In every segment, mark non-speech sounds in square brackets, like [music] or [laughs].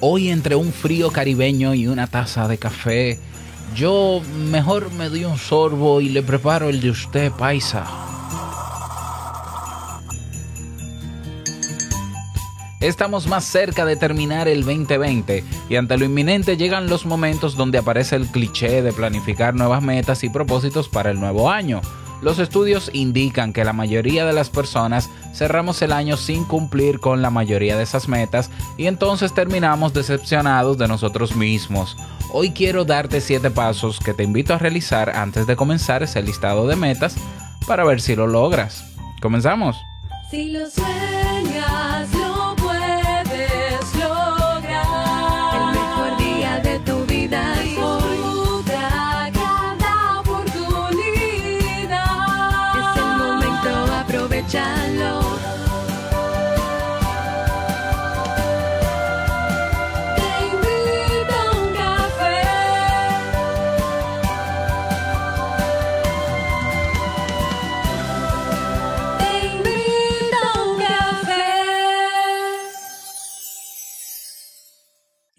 Hoy entre un frío caribeño y una taza de café, yo mejor me doy un sorbo y le preparo el de usted, paisa. Estamos más cerca de terminar el 2020 y ante lo inminente llegan los momentos donde aparece el cliché de planificar nuevas metas y propósitos para el nuevo año. Los estudios indican que la mayoría de las personas cerramos el año sin cumplir con la mayoría de esas metas y entonces terminamos decepcionados de nosotros mismos. Hoy quiero darte 7 pasos que te invito a realizar antes de comenzar ese listado de metas para ver si lo logras. ¿Comenzamos?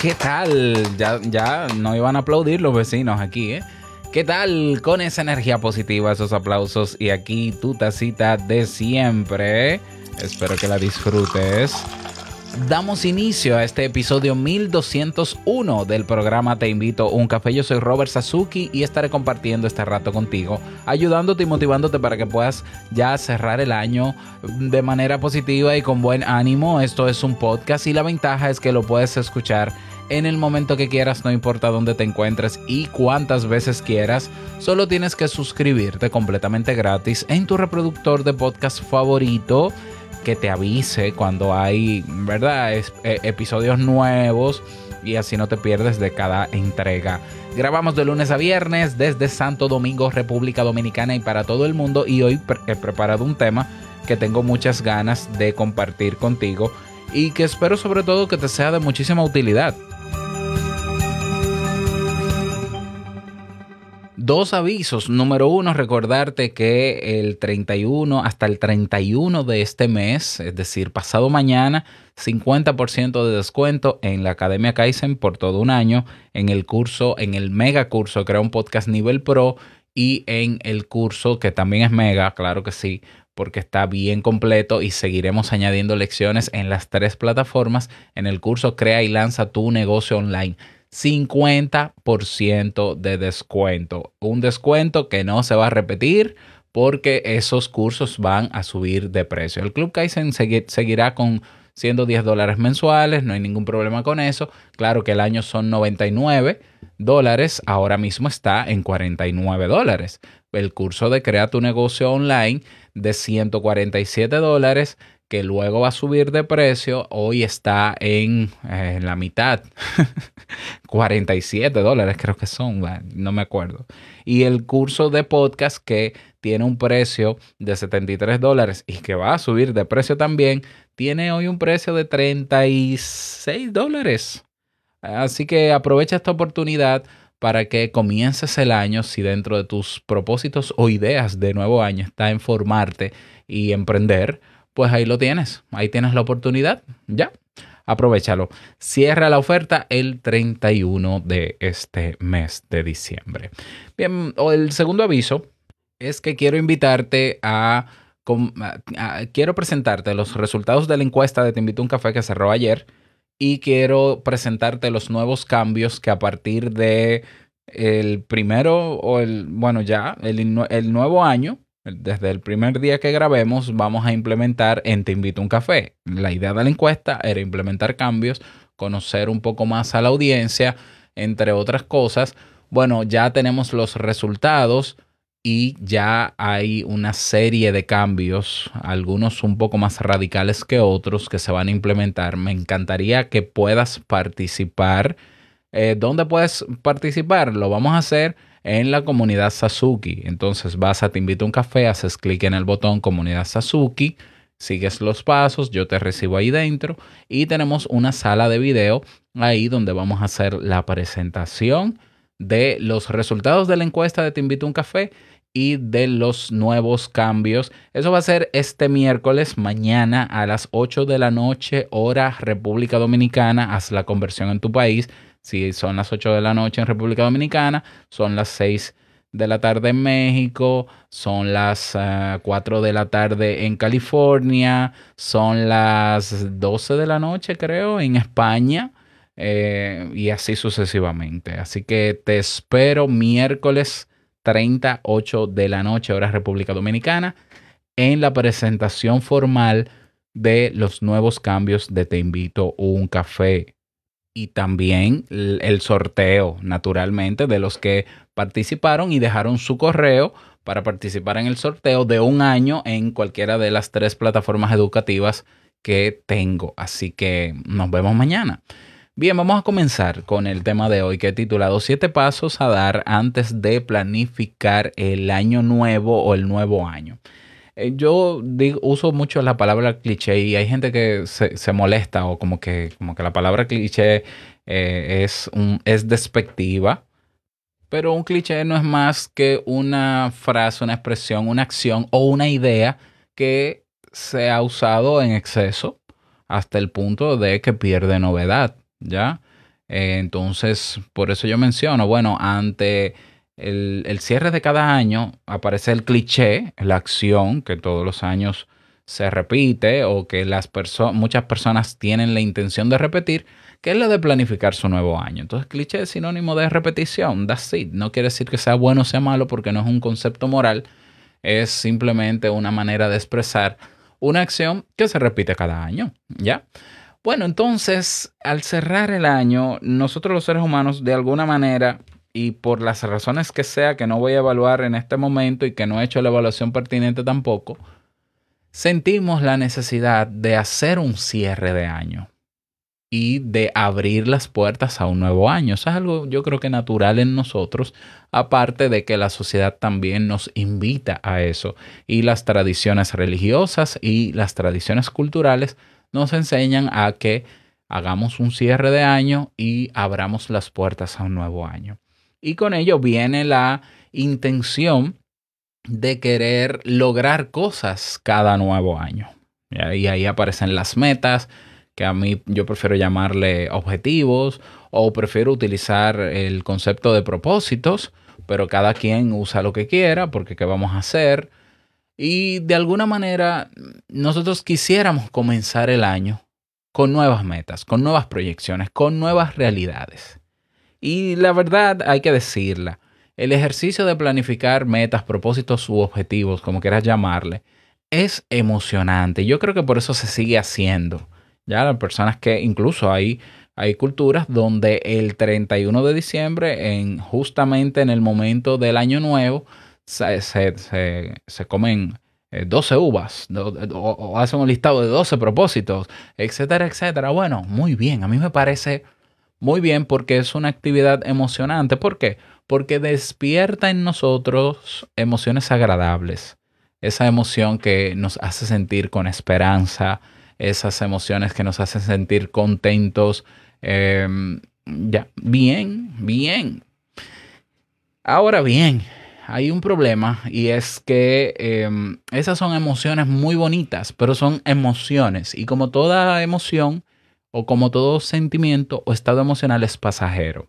¿Qué tal? Ya, ya no iban a aplaudir los vecinos aquí, ¿eh? ¿Qué tal con esa energía positiva, esos aplausos y aquí tu tacita de siempre? Espero que la disfrutes. Damos inicio a este episodio 1201 del programa Te invito a un café. Yo soy Robert Sasuki y estaré compartiendo este rato contigo, ayudándote y motivándote para que puedas ya cerrar el año de manera positiva y con buen ánimo. Esto es un podcast y la ventaja es que lo puedes escuchar en el momento que quieras, no importa dónde te encuentres y cuántas veces quieras. Solo tienes que suscribirte completamente gratis en tu reproductor de podcast favorito que te avise cuando hay, ¿verdad? Es- eh, episodios nuevos y así no te pierdes de cada entrega. Grabamos de lunes a viernes desde Santo Domingo, República Dominicana y para todo el mundo y hoy he preparado un tema que tengo muchas ganas de compartir contigo y que espero sobre todo que te sea de muchísima utilidad. Dos avisos. Número uno, recordarte que el 31 hasta el 31 de este mes, es decir, pasado mañana, 50% de descuento en la Academia Kaizen por todo un año, en el curso, en el mega curso Crea un podcast nivel pro y en el curso que también es mega, claro que sí, porque está bien completo y seguiremos añadiendo lecciones en las tres plataformas en el curso Crea y lanza tu negocio online. 50% de descuento. Un descuento que no se va a repetir porque esos cursos van a subir de precio. El Club Kaizen segui- seguirá con siendo 10 dólares mensuales, no hay ningún problema con eso. Claro que el año son 99 dólares, ahora mismo está en 49 dólares. El curso de Crea tu negocio online de 147 dólares que luego va a subir de precio, hoy está en eh, la mitad, [laughs] 47 dólares creo que son, no me acuerdo. Y el curso de podcast que tiene un precio de 73 dólares y que va a subir de precio también, tiene hoy un precio de 36 dólares. Así que aprovecha esta oportunidad para que comiences el año si dentro de tus propósitos o ideas de nuevo año está en formarte y emprender pues ahí lo tienes. Ahí tienes la oportunidad. Ya. Aprovechalo. Cierra la oferta el 31 de este mes de diciembre. Bien, o el segundo aviso es que quiero invitarte a, quiero presentarte los resultados de la encuesta de Te invito a un café que cerró ayer y quiero presentarte los nuevos cambios que a partir de el primero o el, bueno, ya, el, el nuevo año, desde el primer día que grabemos, vamos a implementar en Te invito a un café. La idea de la encuesta era implementar cambios, conocer un poco más a la audiencia, entre otras cosas. Bueno, ya tenemos los resultados y ya hay una serie de cambios, algunos un poco más radicales que otros que se van a implementar. Me encantaría que puedas participar. Eh, ¿Dónde puedes participar? Lo vamos a hacer en la comunidad Sasuki. Entonces vas a Te invito un café, haces clic en el botón comunidad Sasuki, sigues los pasos, yo te recibo ahí dentro y tenemos una sala de video ahí donde vamos a hacer la presentación de los resultados de la encuesta de Te invito un café y de los nuevos cambios. Eso va a ser este miércoles, mañana a las 8 de la noche, hora República Dominicana. Haz la conversión en tu país. Si son las 8 de la noche en República Dominicana, son las 6 de la tarde en México, son las uh, 4 de la tarde en California, son las 12 de la noche creo en España. Eh, y así sucesivamente. Así que te espero miércoles 38 de la noche, hora República Dominicana, en la presentación formal de los nuevos cambios de Te invito a un café. Y también el sorteo, naturalmente, de los que participaron y dejaron su correo para participar en el sorteo de un año en cualquiera de las tres plataformas educativas que tengo. Así que nos vemos mañana. Bien, vamos a comenzar con el tema de hoy que he titulado Siete pasos a dar antes de planificar el año nuevo o el nuevo año. Eh, yo digo, uso mucho la palabra cliché y hay gente que se, se molesta o como que, como que la palabra cliché eh, es, un, es despectiva. Pero un cliché no es más que una frase, una expresión, una acción o una idea que se ha usado en exceso hasta el punto de que pierde novedad. ¿ya? Eh, entonces, por eso yo menciono, bueno, ante el, el, cierre de cada año aparece el cliché, la acción que todos los años se repite o que las muchas personas tienen la intención de repetir, que es la de planificar su nuevo año. Entonces, cliché es sinónimo de repetición, that's it. No quiere decir que sea bueno o sea malo porque no es un concepto moral, es simplemente una manera de expresar una acción que se repite cada año, ¿ya? Bueno, entonces, al cerrar el año, nosotros los seres humanos, de alguna manera, y por las razones que sea que no voy a evaluar en este momento y que no he hecho la evaluación pertinente tampoco, sentimos la necesidad de hacer un cierre de año y de abrir las puertas a un nuevo año. Eso es algo yo creo que natural en nosotros, aparte de que la sociedad también nos invita a eso. Y las tradiciones religiosas y las tradiciones culturales nos enseñan a que hagamos un cierre de año y abramos las puertas a un nuevo año. Y con ello viene la intención de querer lograr cosas cada nuevo año. Y ahí aparecen las metas, que a mí yo prefiero llamarle objetivos o prefiero utilizar el concepto de propósitos, pero cada quien usa lo que quiera porque qué vamos a hacer. Y de alguna manera nosotros quisiéramos comenzar el año con nuevas metas, con nuevas proyecciones, con nuevas realidades. Y la verdad hay que decirla, el ejercicio de planificar metas, propósitos u objetivos, como quieras llamarle, es emocionante. Yo creo que por eso se sigue haciendo. Ya las personas que incluso hay, hay culturas donde el 31 de diciembre, en, justamente en el momento del año nuevo, se, se, se, comen 12 eh, uvas o, o, hacen un listado de 12 propósitos, etcétera, etcétera. Bueno, muy bien, a mí me parece muy bien porque es una actividad emocionante. ¿Por qué? Porque despierta en nosotros emociones agradables. Esa emoción que nos hace sentir con esperanza, esas emociones que nos hacen sentir contentos. Eh, ya, bien, bien. Ahora bien, hay un problema y es que eh, esas son emociones muy bonitas, pero son emociones y como toda emoción o como todo sentimiento o estado emocional es pasajero.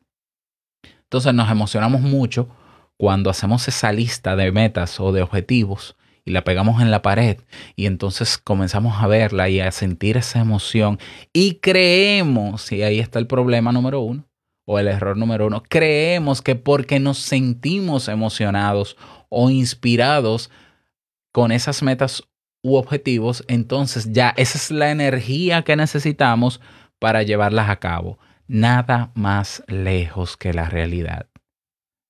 Entonces nos emocionamos mucho cuando hacemos esa lista de metas o de objetivos y la pegamos en la pared y entonces comenzamos a verla y a sentir esa emoción y creemos, y ahí está el problema número uno, o el error número uno, creemos que porque nos sentimos emocionados o inspirados con esas metas objetivos, entonces ya esa es la energía que necesitamos para llevarlas a cabo. Nada más lejos que la realidad.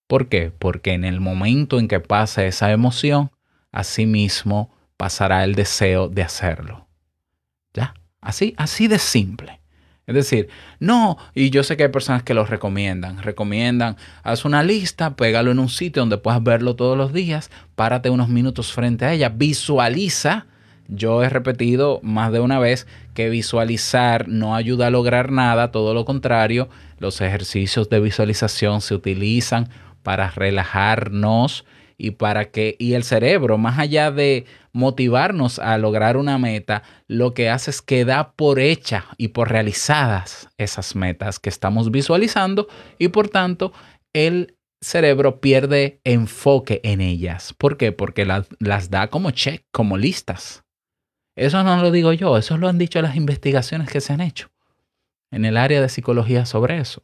¿Por qué? Porque en el momento en que pasa esa emoción, asimismo pasará el deseo de hacerlo. ¿Ya? Así, así de simple. Es decir, no, y yo sé que hay personas que lo recomiendan, recomiendan, haz una lista, pégalo en un sitio donde puedas verlo todos los días, párate unos minutos frente a ella, visualiza. Yo he repetido más de una vez que visualizar no ayuda a lograr nada, todo lo contrario, los ejercicios de visualización se utilizan para relajarnos y para que y el cerebro más allá de motivarnos a lograr una meta, lo que hace es que da por hecha y por realizadas esas metas que estamos visualizando y por tanto el cerebro pierde enfoque en ellas. ¿Por qué? Porque las, las da como check, como listas. Eso no lo digo yo, eso lo han dicho las investigaciones que se han hecho en el área de psicología sobre eso.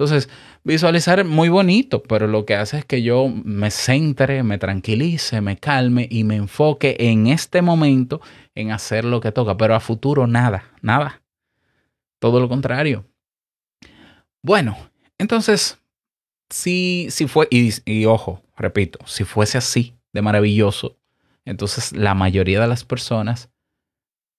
Entonces, visualizar muy bonito, pero lo que hace es que yo me centre, me tranquilice, me calme y me enfoque en este momento en hacer lo que toca, pero a futuro nada, nada. Todo lo contrario. Bueno, entonces, si, si fue, y ojo, repito, si fuese así de maravilloso, entonces la mayoría de las personas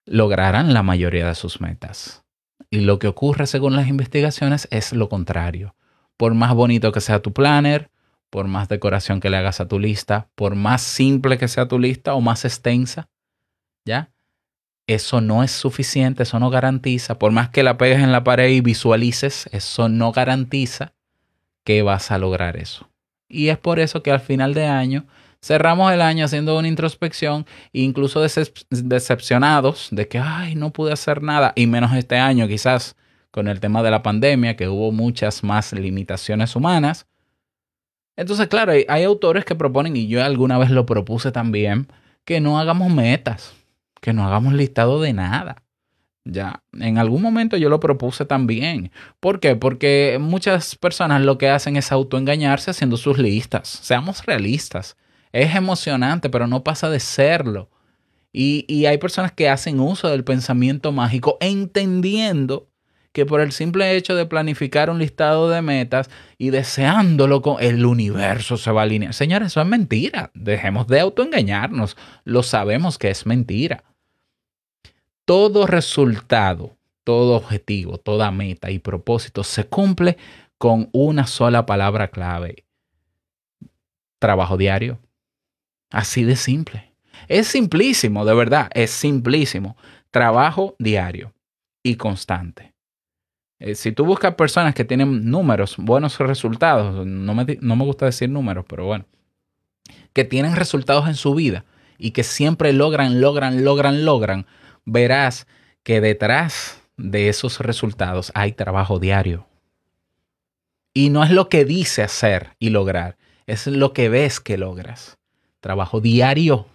lograrán la mayoría de sus metas. Y lo que ocurre según las investigaciones es lo contrario. Por más bonito que sea tu planner, por más decoración que le hagas a tu lista, por más simple que sea tu lista o más extensa, ¿ya? Eso no es suficiente, eso no garantiza, por más que la pegues en la pared y visualices, eso no garantiza que vas a lograr eso. Y es por eso que al final de año cerramos el año haciendo una introspección, incluso decep- decepcionados de que, ay, no pude hacer nada, y menos este año quizás con el tema de la pandemia, que hubo muchas más limitaciones humanas. Entonces, claro, hay, hay autores que proponen, y yo alguna vez lo propuse también, que no hagamos metas, que no hagamos listado de nada. Ya, en algún momento yo lo propuse también. ¿Por qué? Porque muchas personas lo que hacen es autoengañarse haciendo sus listas. Seamos realistas. Es emocionante, pero no pasa de serlo. Y, y hay personas que hacen uso del pensamiento mágico entendiendo que por el simple hecho de planificar un listado de metas y deseándolo con el universo se va a alinear. Señores, eso es mentira. Dejemos de autoengañarnos. Lo sabemos que es mentira. Todo resultado, todo objetivo, toda meta y propósito se cumple con una sola palabra clave. Trabajo diario. Así de simple. Es simplísimo, de verdad, es simplísimo. Trabajo diario y constante. Eh, si tú buscas personas que tienen números, buenos resultados, no me, no me gusta decir números, pero bueno, que tienen resultados en su vida y que siempre logran, logran, logran, logran, verás que detrás de esos resultados hay trabajo diario. Y no es lo que dice hacer y lograr, es lo que ves que logras. Trabajo diario,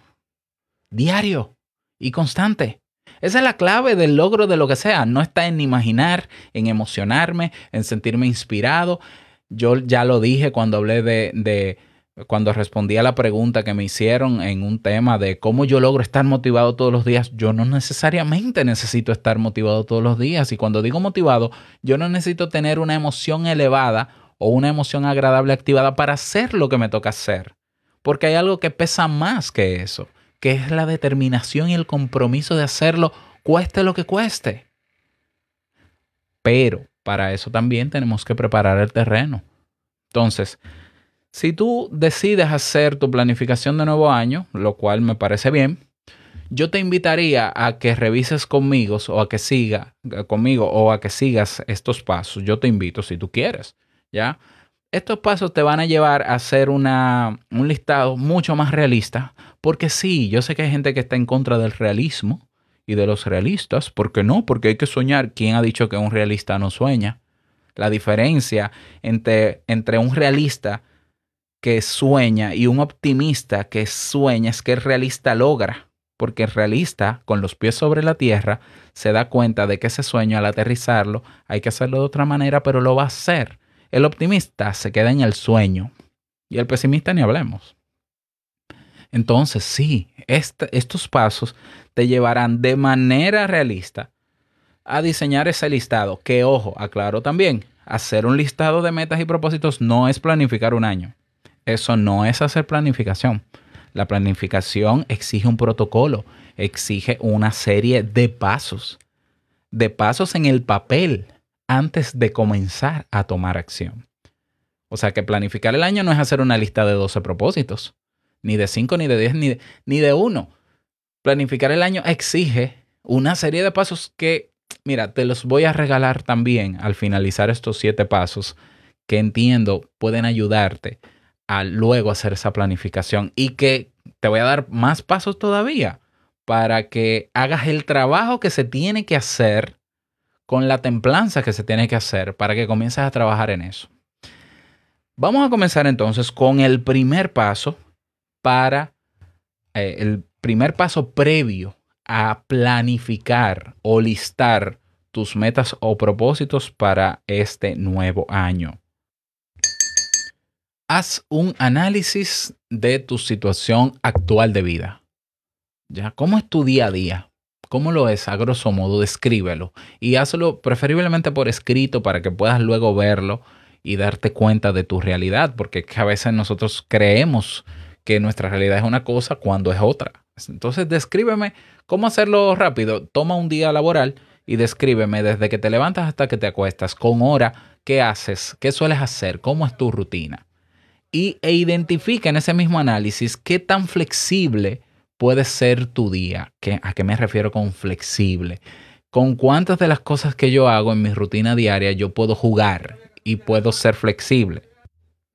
diario y constante. Esa es la clave del logro de lo que sea. No está en imaginar, en emocionarme, en sentirme inspirado. Yo ya lo dije cuando hablé de, cuando respondí a la pregunta que me hicieron en un tema de cómo yo logro estar motivado todos los días, yo no necesariamente necesito estar motivado todos los días. Y cuando digo motivado, yo no necesito tener una emoción elevada o una emoción agradable activada para hacer lo que me toca hacer. Porque hay algo que pesa más que eso, que es la determinación y el compromiso de hacerlo, cueste lo que cueste. Pero para eso también tenemos que preparar el terreno. Entonces, si tú decides hacer tu planificación de nuevo año, lo cual me parece bien, yo te invitaría a que revises conmigo o a que siga conmigo o a que sigas estos pasos. Yo te invito si tú quieres, ¿ya? Estos pasos te van a llevar a hacer una, un listado mucho más realista, porque sí, yo sé que hay gente que está en contra del realismo y de los realistas, ¿por qué no? Porque hay que soñar. ¿Quién ha dicho que un realista no sueña? La diferencia entre, entre un realista que sueña y un optimista que sueña es que el realista logra, porque el realista, con los pies sobre la tierra, se da cuenta de que ese sueño al aterrizarlo hay que hacerlo de otra manera, pero lo va a hacer. El optimista se queda en el sueño y el pesimista ni hablemos. Entonces, sí, estos pasos te llevarán de manera realista a diseñar ese listado. Que, ojo, aclaro también, hacer un listado de metas y propósitos no es planificar un año. Eso no es hacer planificación. La planificación exige un protocolo, exige una serie de pasos, de pasos en el papel antes de comenzar a tomar acción. O sea que planificar el año no es hacer una lista de 12 propósitos, ni de 5, ni de 10, ni de, ni de 1. Planificar el año exige una serie de pasos que, mira, te los voy a regalar también al finalizar estos 7 pasos que entiendo pueden ayudarte a luego hacer esa planificación y que te voy a dar más pasos todavía para que hagas el trabajo que se tiene que hacer con la templanza que se tiene que hacer para que comiences a trabajar en eso. Vamos a comenzar entonces con el primer paso para eh, el primer paso previo a planificar o listar tus metas o propósitos para este nuevo año. Haz un análisis de tu situación actual de vida. ¿Ya? ¿Cómo es tu día a día? ¿Cómo lo es? A grosso modo, descríbelo. Y hazlo preferiblemente por escrito para que puedas luego verlo y darte cuenta de tu realidad, porque a veces nosotros creemos que nuestra realidad es una cosa cuando es otra. Entonces, descríbeme cómo hacerlo rápido. Toma un día laboral y descríbeme desde que te levantas hasta que te acuestas, con hora, qué haces, qué sueles hacer, cómo es tu rutina. Y, e identifica en ese mismo análisis qué tan flexible puede ser tu día. ¿Qué- ¿A qué me refiero con flexible? Con cuántas de las cosas que yo hago en mi rutina diaria yo puedo jugar y puedo ser flexible.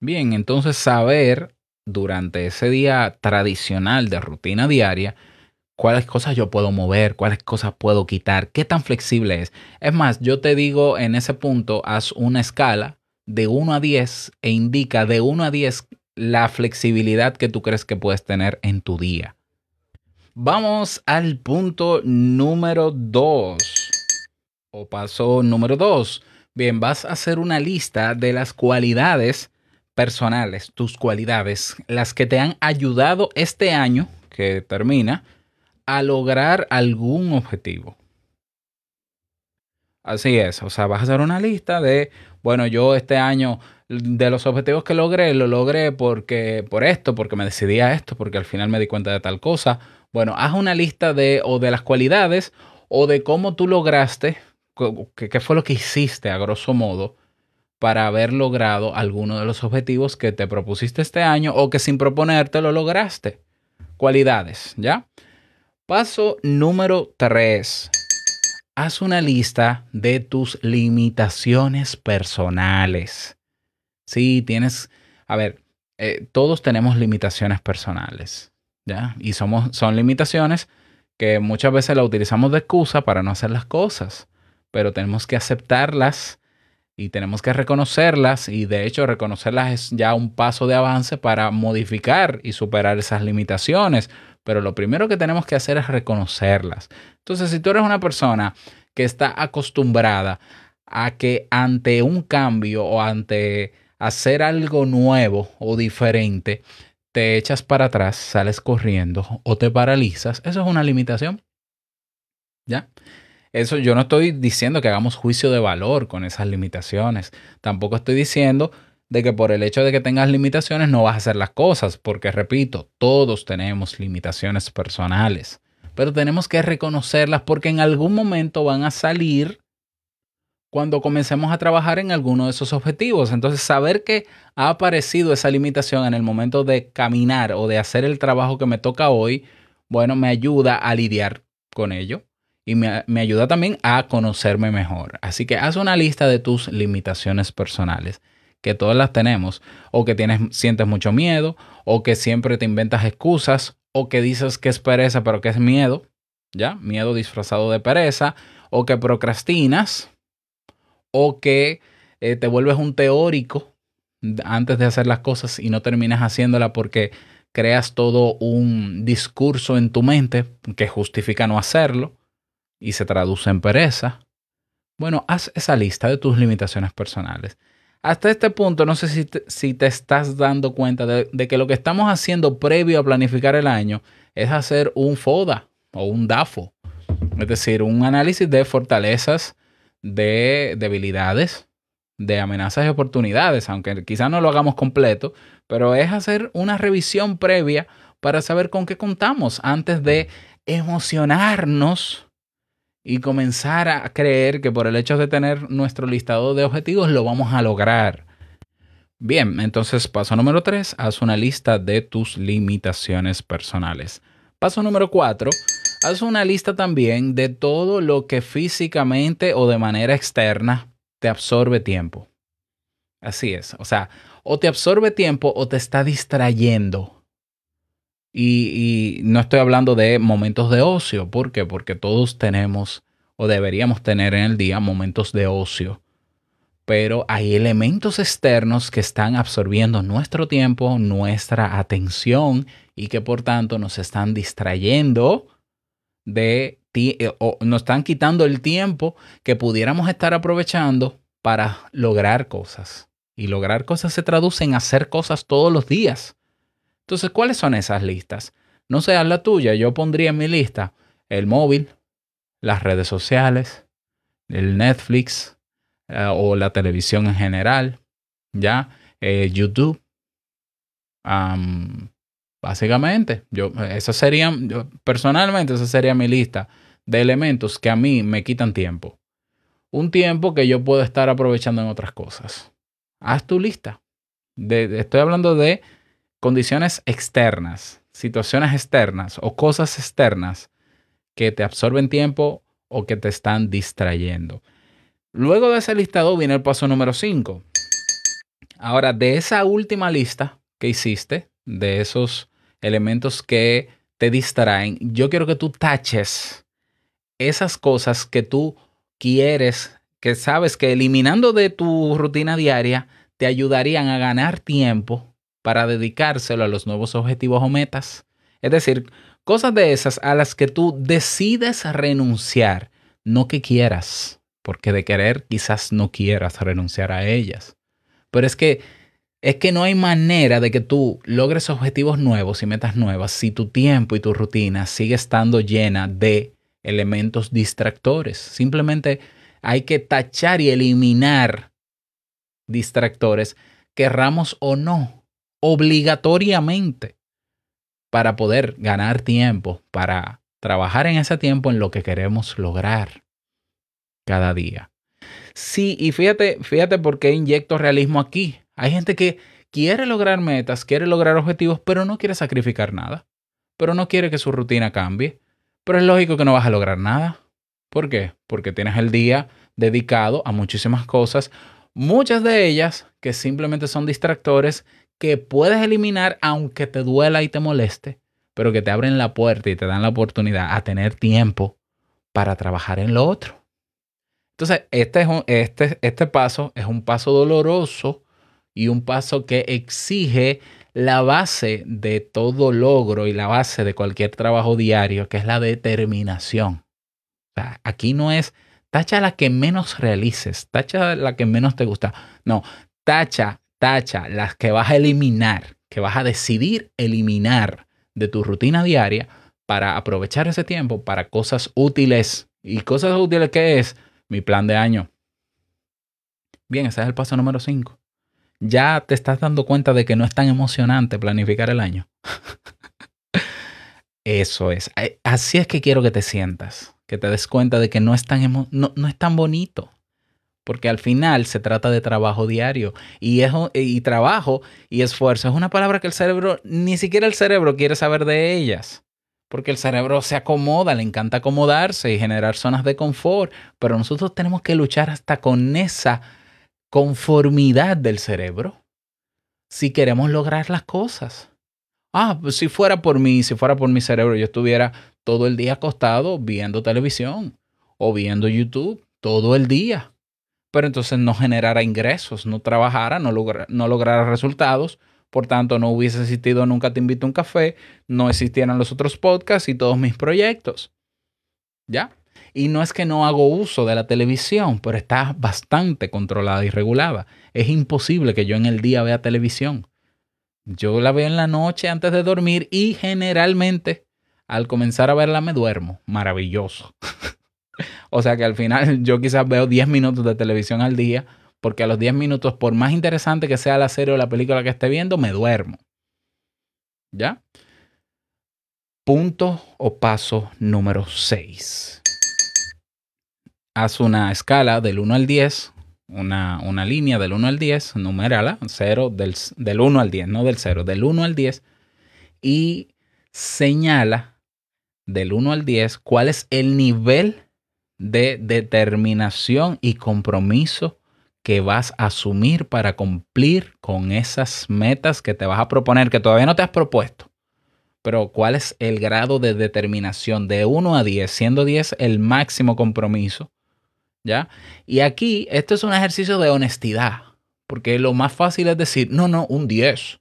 Bien, entonces saber durante ese día tradicional de rutina diaria cuáles cosas yo puedo mover, cuáles cosas puedo quitar, qué tan flexible es. Es más, yo te digo en ese punto, haz una escala de 1 a 10 e indica de 1 a 10 la flexibilidad que tú crees que puedes tener en tu día. Vamos al punto número 2. O paso número 2. Bien, vas a hacer una lista de las cualidades personales, tus cualidades, las que te han ayudado este año que termina a lograr algún objetivo. Así es, o sea, vas a hacer una lista de, bueno, yo este año de los objetivos que logré, lo logré porque por esto, porque me decidí a esto, porque al final me di cuenta de tal cosa. Bueno, haz una lista de o de las cualidades o de cómo tú lograste, qué fue lo que hiciste a grosso modo para haber logrado alguno de los objetivos que te propusiste este año o que sin proponerte lo lograste. Cualidades, ¿ya? Paso número 3. Haz una lista de tus limitaciones personales. Sí, tienes, a ver, eh, todos tenemos limitaciones personales, ¿ya? Y somos, son limitaciones que muchas veces las utilizamos de excusa para no hacer las cosas, pero tenemos que aceptarlas y tenemos que reconocerlas y de hecho reconocerlas es ya un paso de avance para modificar y superar esas limitaciones. Pero lo primero que tenemos que hacer es reconocerlas. Entonces, si tú eres una persona que está acostumbrada a que ante un cambio o ante hacer algo nuevo o diferente, te echas para atrás, sales corriendo o te paralizas, eso es una limitación. ¿Ya? Eso yo no estoy diciendo que hagamos juicio de valor con esas limitaciones. Tampoco estoy diciendo de que por el hecho de que tengas limitaciones no vas a hacer las cosas, porque repito, todos tenemos limitaciones personales, pero tenemos que reconocerlas porque en algún momento van a salir cuando comencemos a trabajar en alguno de esos objetivos. Entonces, saber que ha aparecido esa limitación en el momento de caminar o de hacer el trabajo que me toca hoy, bueno, me ayuda a lidiar con ello y me, me ayuda también a conocerme mejor. Así que haz una lista de tus limitaciones personales, que todas las tenemos, o que tienes, sientes mucho miedo, o que siempre te inventas excusas, o que dices que es pereza, pero que es miedo, ¿ya? Miedo disfrazado de pereza, o que procrastinas, o que eh, te vuelves un teórico antes de hacer las cosas y no terminas haciéndola porque creas todo un discurso en tu mente que justifica no hacerlo y se traduce en pereza. Bueno, haz esa lista de tus limitaciones personales. Hasta este punto, no sé si te, si te estás dando cuenta de, de, que lo que estamos haciendo previo a planificar el año es hacer un FODA o un DAFO. Es decir, un análisis de fortalezas, de debilidades, de amenazas y oportunidades, aunque quizás no lo hagamos completo, pero es hacer una revisión previa para saber con qué contamos antes de emocionarnos y comenzar a creer que por el hecho de tener nuestro listado de objetivos lo vamos a lograr. Bien, entonces paso número 3, haz una lista de tus limitaciones personales. Paso número 4, haz una lista también de todo lo que físicamente o de manera externa te absorbe tiempo. Así es, o sea, o te absorbe tiempo o te está distrayendo. Y, y, no estoy hablando de momentos de ocio. ¿Por qué? Porque todos tenemos o deberíamos tener en el día momentos de ocio. Pero hay elementos externos que están absorbiendo nuestro tiempo, nuestra atención y que por tanto nos están distrayendo de ti o nos están quitando el tiempo que pudiéramos estar aprovechando para lograr cosas. Y lograr cosas se traduce en hacer cosas todos los días. Entonces, ¿cuáles son esas listas? No seas la tuya, yo pondría en mi lista el móvil, las redes sociales, el Netflix eh, o la televisión en general, ya, eh, YouTube. Básicamente, yo, esas serían, yo, personalmente, esa sería mi lista de elementos que a mí me quitan tiempo. Un tiempo que yo puedo estar aprovechando en otras cosas. Haz tu lista. Estoy hablando de condiciones externas, situaciones externas o cosas externas que te absorben tiempo o que te están distrayendo. Luego de ese listado viene el paso número 5. Ahora, de esa última lista que hiciste, de esos elementos que te distraen, yo quiero que tú taches esas cosas que tú quieres, que sabes que eliminando de tu rutina diaria te ayudarían a ganar tiempo para dedicárselo a los nuevos objetivos o metas. Es decir, cosas de esas a las que tú decides renunciar, no que quieras, porque de querer quizás no quieras renunciar a ellas. Pero es que es que no hay manera de que tú logres objetivos nuevos y metas nuevas si tu tiempo y tu rutina sigue estando llena de elementos distractores. Simplemente hay que tachar y eliminar distractores, querramos o no, obligatoriamente, para poder ganar tiempo, para trabajar en ese tiempo en lo que queremos lograr cada día. Sí, y fíjate, fíjate por qué inyecto realismo aquí. Hay gente que quiere lograr metas, quiere lograr objetivos, pero no quiere sacrificar nada. Pero no quiere que su rutina cambie. Pero es lógico que no vas a lograr nada. ¿Por qué? Porque tienes el día dedicado a muchísimas cosas, muchas de ellas que simplemente son distractores que puedes eliminar aunque te duela y te moleste, pero que te abren la puerta y te dan la oportunidad a tener tiempo para trabajar en lo otro. Entonces, este, es un- este, este paso es un paso doloroso y un paso que exige la base de todo logro y la base de cualquier trabajo diario, que es la determinación. Aquí no es tacha la que menos realices, tacha la que menos te gusta. No, tacha, tacha las que vas a eliminar, que vas a decidir eliminar de tu rutina diaria para aprovechar ese tiempo para cosas útiles. ¿Y cosas útiles qué es? Mi plan de año. Bien, ese es el paso número 5. Ya te estás dando cuenta de que no es tan emocionante planificar el año. [laughs] Eso es. Así es que quiero que te sientas, que te des cuenta de que no es tan, emo- no, no es tan bonito. Porque al final se trata de trabajo diario. Y, es, y trabajo y esfuerzo es una palabra que el cerebro, ni siquiera el cerebro quiere saber de ellas. Porque el cerebro se acomoda, le encanta acomodarse y generar zonas de confort. Pero nosotros tenemos que luchar hasta con esa conformidad del cerebro si queremos lograr las cosas. Ah, pues si fuera por mí, si fuera por mi cerebro, yo estuviera todo el día acostado viendo televisión o viendo YouTube todo el día. Pero entonces no generara ingresos, no trabajara, no, logra- no lograra resultados. Por tanto, no hubiese existido Nunca Te Invito a un Café, no existieran los otros podcasts y todos mis proyectos. ¿Ya? Y no es que no hago uso de la televisión, pero está bastante controlada y regulada. Es imposible que yo en el día vea televisión. Yo la veo en la noche antes de dormir y generalmente al comenzar a verla me duermo. Maravilloso. [laughs] o sea que al final [laughs] yo quizás veo 10 minutos de televisión al día porque a los 10 minutos, por más interesante que sea la serie o la película que esté viendo, me duermo. ¿Ya? Punto o paso número 6. Haz una escala del 1 al 10, una, una línea del 1 al 10, numérala, 0 del, del 1 al 10, no del 0, del 1 al 10, y señala del 1 al 10 cuál es el nivel de determinación y compromiso que vas a asumir para cumplir con esas metas que te vas a proponer, que todavía no te has propuesto. Pero cuál es el grado de determinación de 1 a 10, siendo 10 el máximo compromiso. ¿Ya? Y aquí, esto es un ejercicio de honestidad, porque lo más fácil es decir, no, no, un 10.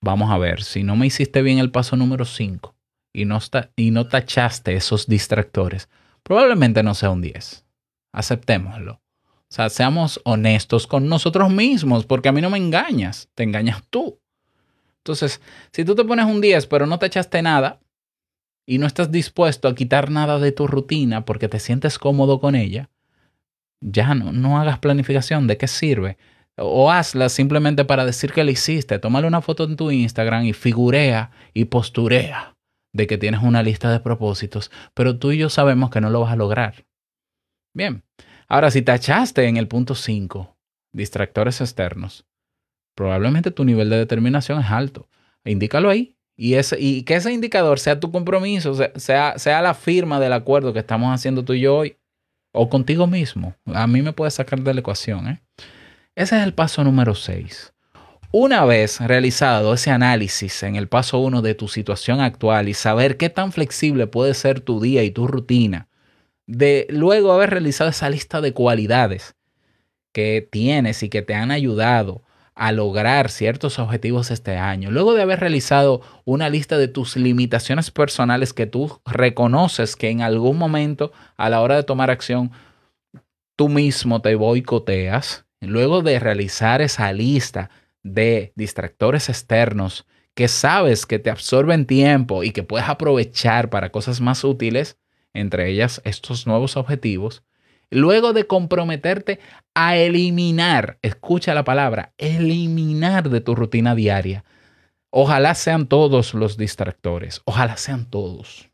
Vamos a ver, si no me hiciste bien el paso número 5 y no, y no tachaste esos distractores, probablemente no sea un 10. Aceptémoslo. O sea, seamos honestos con nosotros mismos, porque a mí no me engañas, te engañas tú. Entonces, si tú te pones un 10 pero no te echaste nada y no estás dispuesto a quitar nada de tu rutina porque te sientes cómodo con ella, ya no, no hagas planificación, ¿de qué sirve? O hazla simplemente para decir que la hiciste. Tómale una foto en tu Instagram y figurea y posturea de que tienes una lista de propósitos, pero tú y yo sabemos que no lo vas a lograr. Bien, ahora si tachaste en el punto 5, distractores externos, probablemente tu nivel de determinación es alto. Indícalo ahí. Y, ese, y que ese indicador sea tu compromiso, sea, sea la firma del acuerdo que estamos haciendo tú y yo hoy, o contigo mismo. A mí me puedes sacar de la ecuación. ¿eh? Ese es el paso número 6. Una vez realizado ese análisis en el paso 1 de tu situación actual y saber qué tan flexible puede ser tu día y tu rutina, de luego haber realizado esa lista de cualidades que tienes y que te han ayudado a lograr ciertos objetivos este año, luego de haber realizado una lista de tus limitaciones personales que tú reconoces que en algún momento a la hora de tomar acción tú mismo te boicoteas, luego de realizar esa lista de distractores externos que sabes que te absorben tiempo y que puedes aprovechar para cosas más útiles, entre ellas estos nuevos objetivos, luego de comprometerte a eliminar, escucha la palabra, eliminar de tu rutina diaria. Ojalá sean todos los distractores, ojalá sean todos.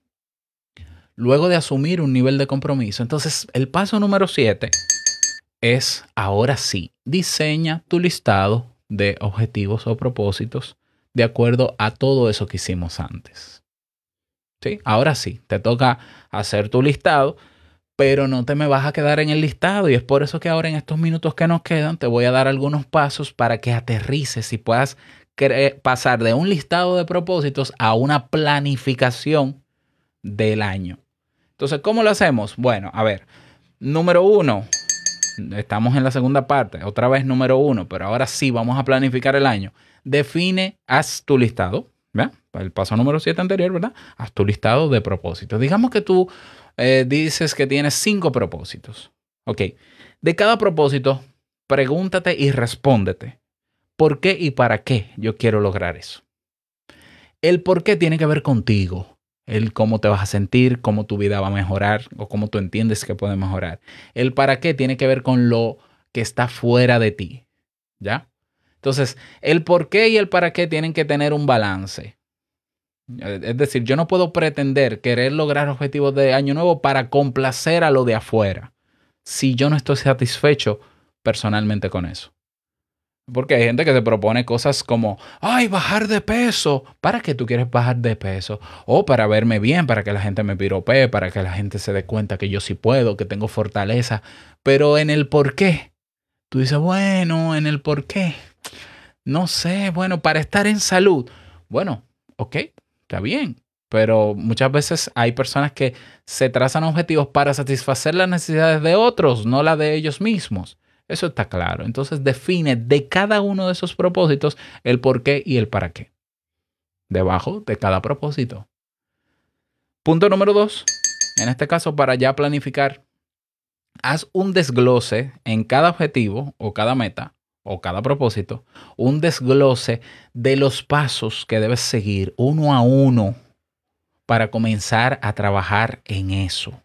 Luego de asumir un nivel de compromiso, entonces el paso número 7 es, ahora sí, diseña tu listado de objetivos o propósitos de acuerdo a todo eso que hicimos antes. ¿Sí? Ahora sí, te toca hacer tu listado pero no te me vas a quedar en el listado y es por eso que ahora en estos minutos que nos quedan te voy a dar algunos pasos para que aterrices y puedas pasar de un listado de propósitos a una planificación del año. Entonces, ¿cómo lo hacemos? Bueno, a ver, número uno, estamos en la segunda parte, otra vez número uno, pero ahora sí vamos a planificar el año. Define, haz tu listado, ¿verdad? El paso número 7 anterior, ¿verdad? Haz tu listado de propósitos. Digamos que tú eh, dices que tienes cinco propósitos. Ok, de cada propósito, pregúntate y respóndete. ¿Por qué y para qué yo quiero lograr eso? El por qué tiene que ver contigo. El cómo te vas a sentir, cómo tu vida va a mejorar o cómo tú entiendes que puede mejorar. El para qué tiene que ver con lo que está fuera de ti. ¿Ya? Entonces, el por qué y el para qué tienen que tener un balance. Es decir, yo no puedo pretender querer lograr objetivos de año nuevo para complacer a lo de afuera si yo no estoy satisfecho personalmente con eso. Porque hay gente que se propone cosas como, ay, bajar de peso. ¿Para qué tú quieres bajar de peso? O para verme bien, para que la gente me piropee, para que la gente se dé cuenta que yo sí puedo, que tengo fortaleza. Pero en el por qué, tú dices, bueno, en el por qué. No sé, bueno, para estar en salud. Bueno, ok, está bien. Pero muchas veces hay personas que se trazan objetivos para satisfacer las necesidades de otros, no las de ellos mismos. Eso está claro. Entonces define de cada uno de esos propósitos el por qué y el para qué. Debajo de cada propósito. Punto número dos. En este caso, para ya planificar, haz un desglose en cada objetivo o cada meta o cada propósito, un desglose de los pasos que debes seguir uno a uno para comenzar a trabajar en eso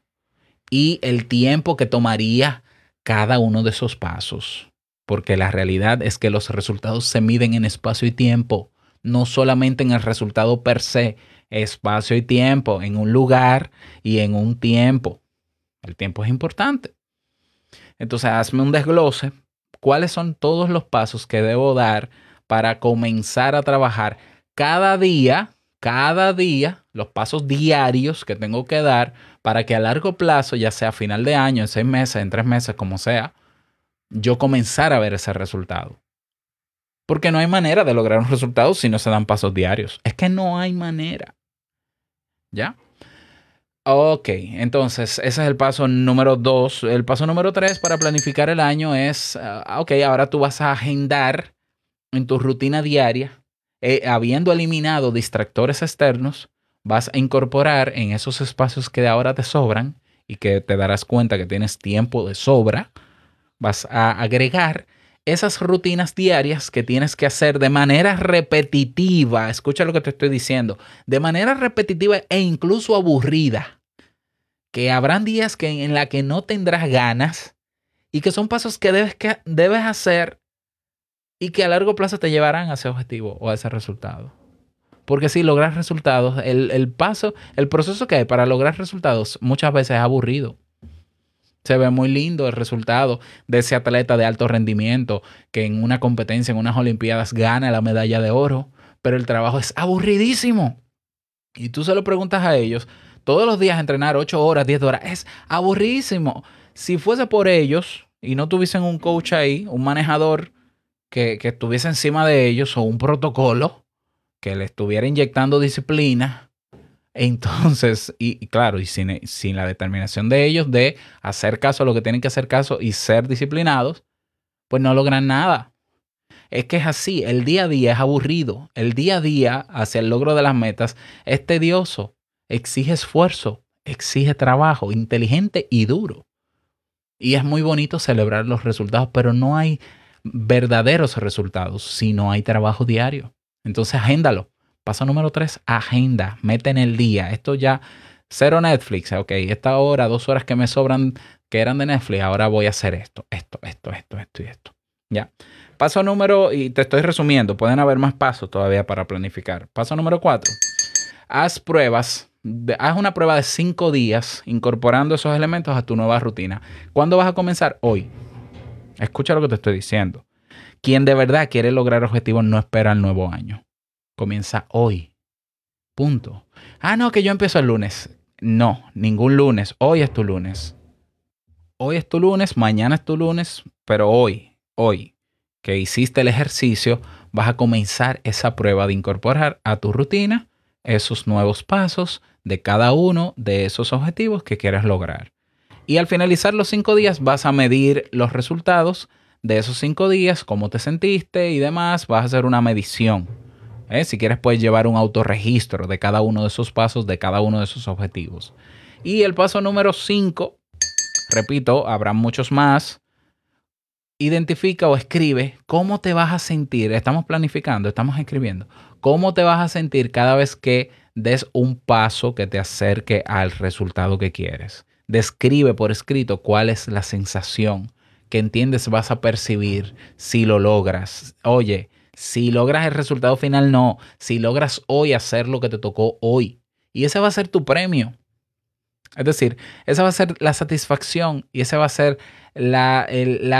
y el tiempo que tomaría cada uno de esos pasos. porque la realidad es que los resultados se miden en espacio y tiempo, no solamente en el resultado per se, espacio y tiempo, en un lugar y en un tiempo. El tiempo es importante. Entonces, hazme un desglose. ¿Cuáles son todos los pasos que debo dar para comenzar a trabajar cada día, cada día, los pasos diarios que tengo que dar para que a largo plazo, ya sea a final de año, en seis meses, en tres meses, como sea, yo comenzar a ver ese resultado. Porque no hay manera de lograr un resultado si no se dan pasos diarios. Es que no hay manera. ¿Ya? Ok, entonces ese es el paso número dos. El paso número tres para planificar el año es, ah, ok, ahora tú vas a agendar en tu rutina diaria, eh, habiendo eliminado distractores externos, vas a incorporar en esos espacios que ahora te sobran y que te darás cuenta que tienes tiempo de sobra, vas a agregar esas rutinas diarias que tienes que hacer de manera repetitiva, escucha lo que te estoy diciendo, de manera repetitiva e incluso aburrida, que habrán días que, en la que no tendrás ganas y que son pasos que debes, que debes hacer y que a largo plazo te llevarán a ese objetivo o a ese resultado. Porque si logras resultados, el, el paso, el proceso que hay para lograr resultados muchas veces es aburrido. Se ve muy lindo el resultado de ese atleta de alto rendimiento que en una competencia, en unas Olimpiadas, gana la medalla de oro, pero el trabajo es aburridísimo. Y tú se lo preguntas a ellos, todos los días entrenar 8 horas, 10 horas, es aburridísimo. Si fuese por ellos y no tuviesen un coach ahí, un manejador que, que estuviese encima de ellos o un protocolo que le estuviera inyectando disciplina, entonces, y, claro, y sin, sin, la determinación de ellos de hacer caso a lo que tienen que hacer caso y ser disciplinados, pues no logran nada. Es que es así, el día a día es aburrido, el día a día hacia el logro de las metas es tedioso, exige esfuerzo, exige trabajo inteligente y duro. Y es muy bonito celebrar los resultados, pero no hay verdaderos resultados si no hay trabajo diario. Entonces, agéndalo Paso número tres, agenda. Mete en el día. Esto ya, cero Netflix. Ok, esta hora, dos horas que me sobran que eran de Netflix, ahora voy a hacer esto, esto, esto, esto, esto y esto. Ya. Paso número, y te estoy resumiendo, pueden haber más pasos todavía para planificar. Paso número cuatro, haz pruebas. haz una prueba de cinco días incorporando esos elementos a tu nueva rutina. ¿Cuándo vas a comenzar? Hoy. Escucha lo que te estoy diciendo. Quien de verdad quiere lograr objetivos no espera el nuevo año comienza hoy. Punto. Ah, no, que yo empiezo el lunes. No, ningún lunes. Hoy es tu lunes. Hoy es tu lunes, mañana es tu lunes, pero hoy, hoy que hiciste el ejercicio, vas a comenzar esa prueba de incorporar a tu rutina esos nuevos pasos de cada uno de esos objetivos que quieras lograr. Y al finalizar los cinco días vas a medir los resultados de esos cinco días, cómo te sentiste y demás. Vas a hacer una medición ¿eh? Si quieres, puedes llevar un autorregistro de cada uno de esos pasos, de cada uno de esos objetivos. Y el paso número 5, repito, habrá muchos más. Identifica o escribe cómo te vas a sentir. Estamos planificando, estamos escribiendo. ¿Cómo te vas a sentir cada vez que des un paso que te acerque al resultado que quieres? Describe por escrito cuál es la sensación que entiendes vas a percibir si lo logras. Oye, si logras el resultado final, no. Si logras hoy hacer lo que te tocó hoy. Y ese va a ser tu premio. Es decir, esa va a ser la satisfacción y esa va a ser la,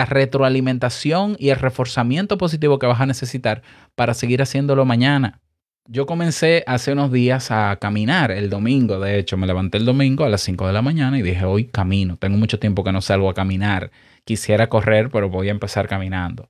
retroalimentación y el reforzamiento positivo que vas a necesitar para seguir haciéndolo mañana. Yo comencé hace unos días a caminar el domingo, de hecho me levanté el domingo a las 5 de la mañana y dije, hoy camino, tengo mucho tiempo que no salgo a caminar, quisiera correr, pero voy a empezar caminando.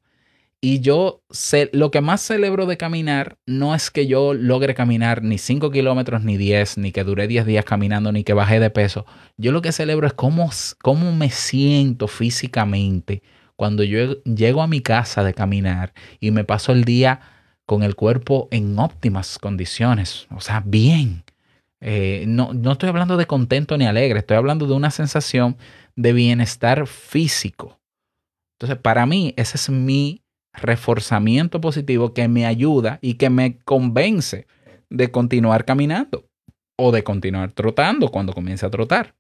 Y yo sé, lo que más celebro de caminar no es que yo logre caminar ni 5 kilómetros ni 10, ni que dure 10 días caminando, ni que baje de peso. Yo lo que celebro es cómo, cómo me siento físicamente cuando yo llego a mi casa de caminar y me paso el día con el cuerpo en óptimas condiciones, o sea, bien. Eh, no, no estoy hablando de contento ni alegre, estoy hablando de una sensación de bienestar físico. Entonces, para mí, ese es mi reforzamiento positivo que me ayuda y que me convence de continuar caminando o de continuar trotando cuando comience a trotar.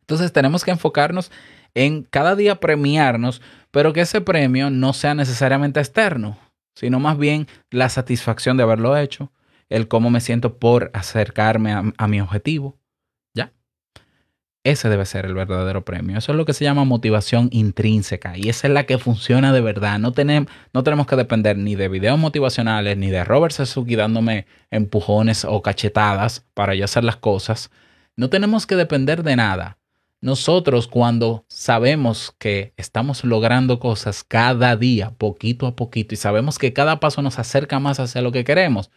Entonces tenemos que enfocarnos en cada día premiarnos, pero que ese premio no sea necesariamente externo, sino más bien la satisfacción de haberlo hecho, el cómo me siento por acercarme a, a mi objetivo. Ese debe ser el verdadero premio. Eso es lo que se llama motivación intrínseca y esa es la que funciona de verdad. No tenemos, no tenemos que depender ni de videos motivacionales ni de Robert Suzuki dándome empujones o cachetadas para yo hacer las cosas. No tenemos que depender de nada. Nosotros cuando sabemos que estamos logrando cosas cada día, poquito a poquito, y sabemos que cada paso nos acerca más hacia lo que queremos,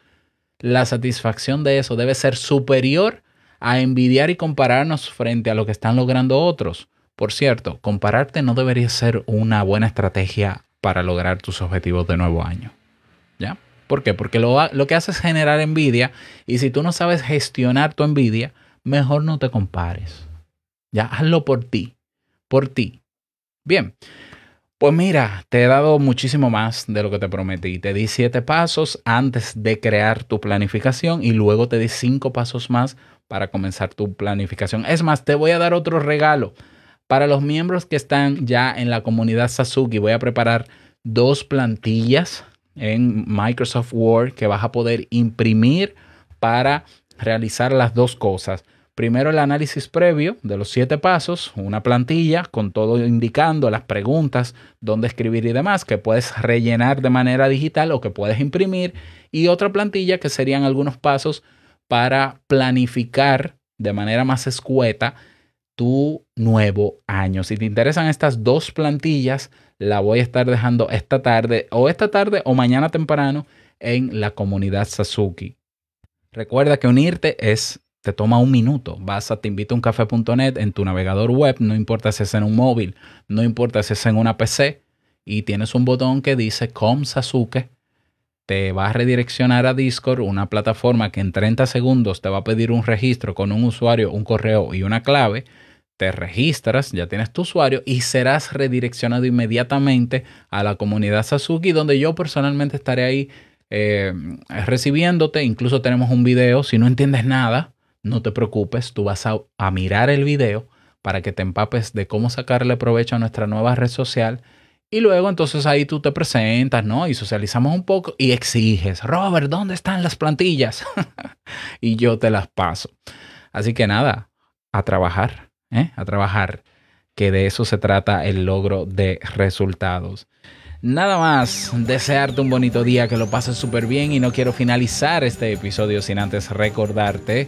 la satisfacción de eso debe ser superior a envidiar y compararnos frente a lo que están logrando otros. Por cierto, compararte no debería ser una buena estrategia para lograr tus objetivos de nuevo año. ¿Ya? ¿Por qué? Porque lo, lo que hace es generar envidia y si tú no sabes gestionar tu envidia, mejor no te compares. Ya, hazlo por ti, por ti. Bien, pues mira, te he dado muchísimo más de lo que te prometí. Te di siete pasos antes de crear tu planificación y luego te di cinco pasos más para comenzar tu planificación. Es más, te voy a dar otro regalo. Para los miembros que están ya en la comunidad Sasuki, voy a preparar dos plantillas en Microsoft Word que vas a poder imprimir para realizar las dos cosas. Primero el análisis previo de los siete pasos, una plantilla con todo indicando las preguntas, dónde escribir y demás, que puedes rellenar de manera digital o que puedes imprimir. Y otra plantilla que serían algunos pasos para planificar de manera más escueta tu nuevo año. Si te interesan estas dos plantillas, la voy a estar dejando esta tarde o esta tarde o mañana temprano en la comunidad Sasuki. Recuerda que unirte es te toma un minuto. Vas a teinvitouncafe.net en tu navegador web, no importa si es en un móvil, no importa si es en una PC, y tienes un botón que dice Com Sasuke. Te va a redireccionar a Discord, una plataforma que en 30 segundos te va a pedir un registro con un usuario, un correo y una clave. Te registras, ya tienes tu usuario y serás redireccionado inmediatamente a la comunidad Sasuki, donde yo personalmente estaré ahí eh, recibiéndote. Incluso tenemos un video. Si no entiendes nada, no te preocupes, tú vas a, a mirar el video para que te empapes de cómo sacarle provecho a nuestra nueva red social. Y luego entonces ahí tú te presentas, ¿no? Y socializamos un poco y exiges, Robert, ¿dónde están las plantillas? [laughs] y yo te las paso. Así que nada, a trabajar, ¿eh? A trabajar, que de eso se trata el logro de resultados. Nada más, desearte un bonito día, que lo pases súper bien y no quiero finalizar este episodio sin antes recordarte